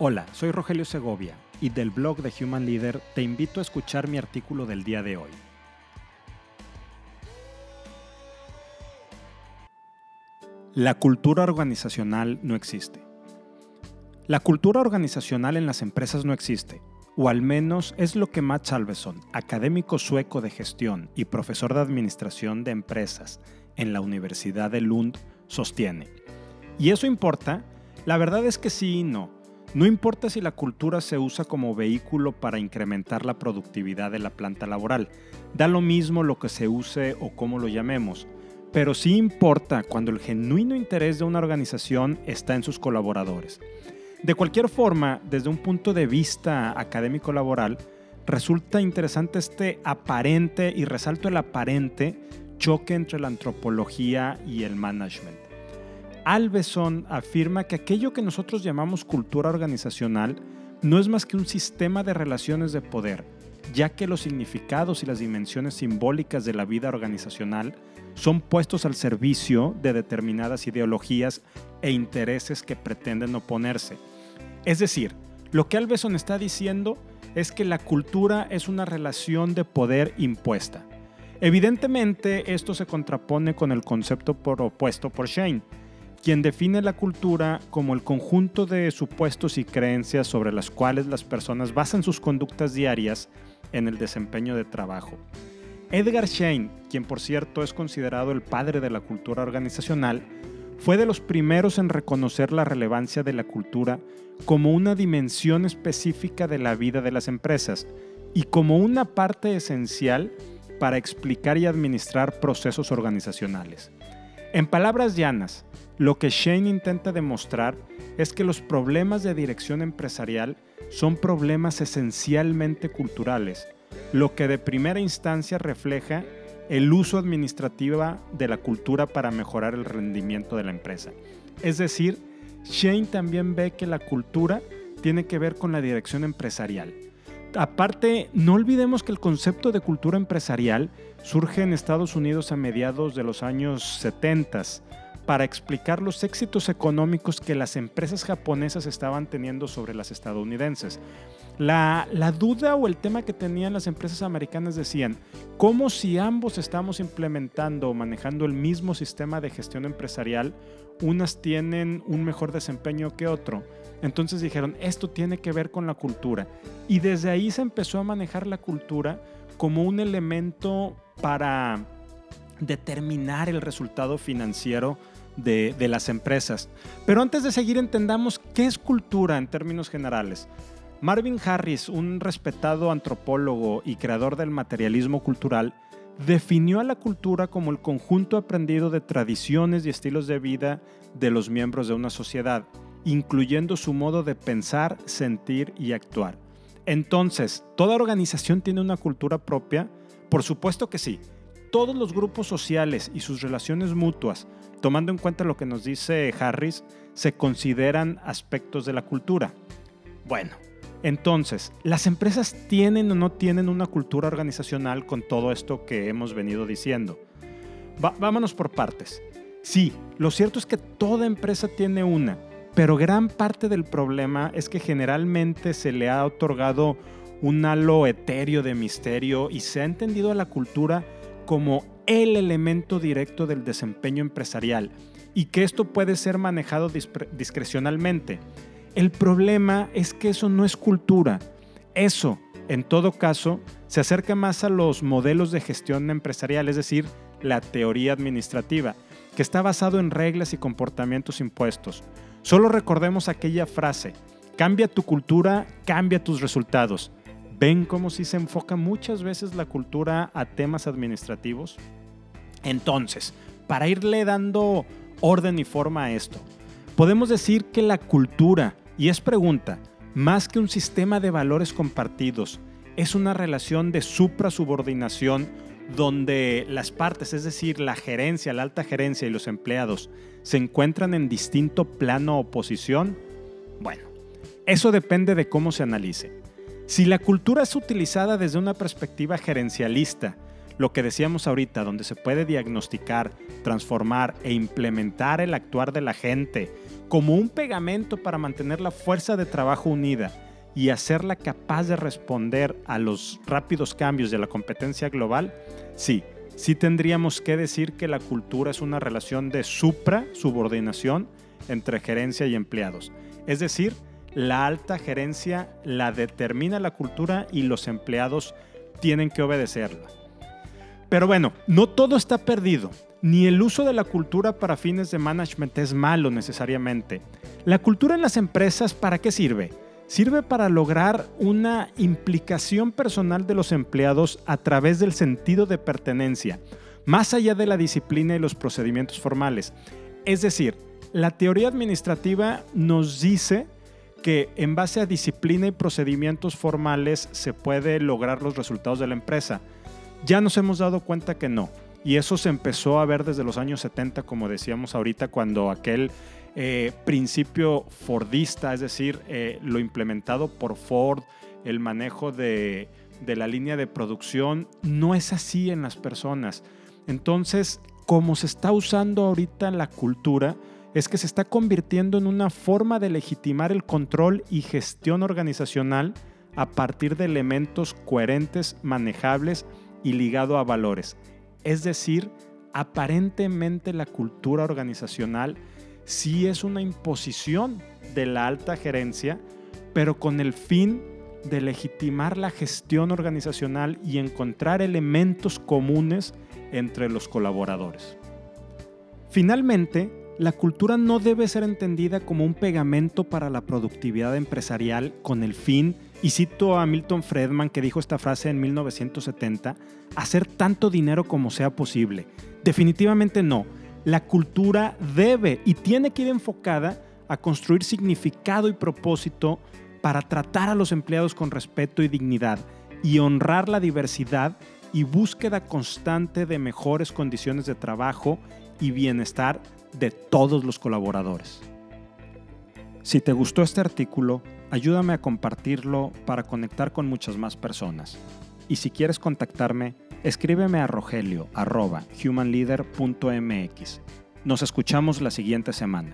Hola, soy Rogelio Segovia y del blog de Human Leader te invito a escuchar mi artículo del día de hoy. La cultura organizacional no existe. La cultura organizacional en las empresas no existe, o al menos es lo que Matt Salveson, académico sueco de gestión y profesor de administración de empresas en la Universidad de Lund, sostiene. ¿Y eso importa? La verdad es que sí y no. No importa si la cultura se usa como vehículo para incrementar la productividad de la planta laboral, da lo mismo lo que se use o cómo lo llamemos, pero sí importa cuando el genuino interés de una organización está en sus colaboradores. De cualquier forma, desde un punto de vista académico laboral, resulta interesante este aparente, y resalto el aparente, choque entre la antropología y el management. Alveson afirma que aquello que nosotros llamamos cultura organizacional no es más que un sistema de relaciones de poder, ya que los significados y las dimensiones simbólicas de la vida organizacional son puestos al servicio de determinadas ideologías e intereses que pretenden oponerse. Es decir, lo que Alveson está diciendo es que la cultura es una relación de poder impuesta. Evidentemente, esto se contrapone con el concepto propuesto por Shane, quien define la cultura como el conjunto de supuestos y creencias sobre las cuales las personas basan sus conductas diarias en el desempeño de trabajo. Edgar Schein, quien por cierto es considerado el padre de la cultura organizacional, fue de los primeros en reconocer la relevancia de la cultura como una dimensión específica de la vida de las empresas y como una parte esencial para explicar y administrar procesos organizacionales. En palabras llanas, lo que Shane intenta demostrar es que los problemas de dirección empresarial son problemas esencialmente culturales, lo que de primera instancia refleja el uso administrativo de la cultura para mejorar el rendimiento de la empresa. Es decir, Shane también ve que la cultura tiene que ver con la dirección empresarial. Aparte, no olvidemos que el concepto de cultura empresarial surge en Estados Unidos a mediados de los años 70 para explicar los éxitos económicos que las empresas japonesas estaban teniendo sobre las estadounidenses. La, duda o el tema que tenían las empresas americanas decían, ¿cómo si ambos estamos implementando o manejando el mismo sistema de gestión empresarial, unas tienen un mejor desempeño que otro? Entonces dijeron, esto tiene que ver con la cultura. Y desde ahí se empezó a manejar la cultura como un elemento para determinar el resultado financiero de, las empresas. Pero antes de seguir entendamos qué es cultura en términos generales. Marvin Harris, un respetado antropólogo y creador del materialismo cultural, definió a la cultura como el conjunto aprendido de tradiciones y estilos de vida de los miembros de una sociedad, incluyendo su modo de pensar, sentir y actuar. Entonces, ¿toda organización tiene una cultura propia? Por supuesto que sí. Todos los grupos sociales y sus relaciones mutuas, tomando en cuenta lo que nos dice Harris, se consideran aspectos de la cultura. Bueno, entonces, ¿las empresas tienen o no tienen una cultura organizacional con todo esto que hemos venido diciendo? vámonos por partes. Sí, lo cierto es que toda empresa tiene una, pero gran parte del problema es que generalmente se le ha otorgado un halo etéreo de misterio y se ha entendido a la cultura como el elemento directo del desempeño empresarial y que esto puede ser manejado discrecionalmente. El problema es que eso no es cultura. Eso, en todo caso, se acerca más a los modelos de gestión empresarial, es decir, la teoría administrativa, que está basado en reglas y comportamientos impuestos. Solo recordemos aquella frase, cambia tu cultura, cambia tus resultados. ¿Ven cómo si se enfoca muchas veces la cultura a temas administrativos? Entonces, para irle dando orden y forma a esto, podemos decir que la cultura, y es pregunta, más que un sistema de valores compartidos, es una relación de supra-subordinación donde las partes, es decir, la gerencia, la alta gerencia y los empleados, se encuentran en distinto plano o posición? Bueno, eso depende de cómo se analice. Si la cultura es utilizada desde una perspectiva gerencialista, lo que decíamos ahorita, donde se puede diagnosticar, transformar e implementar el actuar de la gente como un pegamento para mantener la fuerza de trabajo unida y hacerla capaz de responder a los rápidos cambios de la competencia global, sí, sí tendríamos que decir que la cultura es una relación de supra, subordinación, entre gerencia y empleados. Es decir, la alta gerencia la determina la cultura y los empleados tienen que obedecerla. Pero bueno, no todo está perdido. Ni el uso de la cultura para fines de management es malo necesariamente. La cultura en las empresas, ¿para qué sirve? Sirve para lograr una implicación personal de los empleados a través del sentido de pertenencia, más allá de la disciplina y los procedimientos formales. Es decir, la teoría administrativa nos dice que en base a disciplina y procedimientos formales se puede lograr los resultados de la empresa. Ya nos hemos dado cuenta que no. Y eso se empezó a ver desde los años 70, como decíamos ahorita, cuando aquel eh, principio fordista, es decir, eh, lo implementado por Ford, el manejo de, la línea de producción, no es así en las personas. Entonces, como se está usando ahorita la cultura, es que se está convirtiendo en una forma de legitimar el control y gestión organizacional a partir de elementos coherentes, manejables y ligado a valores. Es decir, aparentemente la cultura organizacional sí es una imposición de la alta gerencia, pero con el fin de legitimar la gestión organizacional y encontrar elementos comunes entre los colaboradores. Finalmente, la cultura no debe ser entendida como un pegamento para la productividad empresarial con el fin, y cito a Milton Friedman que dijo esta frase en 1970, hacer tanto dinero como sea posible. Definitivamente no. La cultura debe y tiene que ir enfocada a construir significado y propósito para tratar a los empleados con respeto y dignidad y honrar la diversidad y búsqueda constante de mejores condiciones de trabajo y bienestar de todos los colaboradores. Si te gustó este artículo, ayúdame a compartirlo para conectar con muchas más personas. Y si quieres contactarme, escríbeme a rogelio.humanleader.mx. Nos escuchamos la siguiente semana.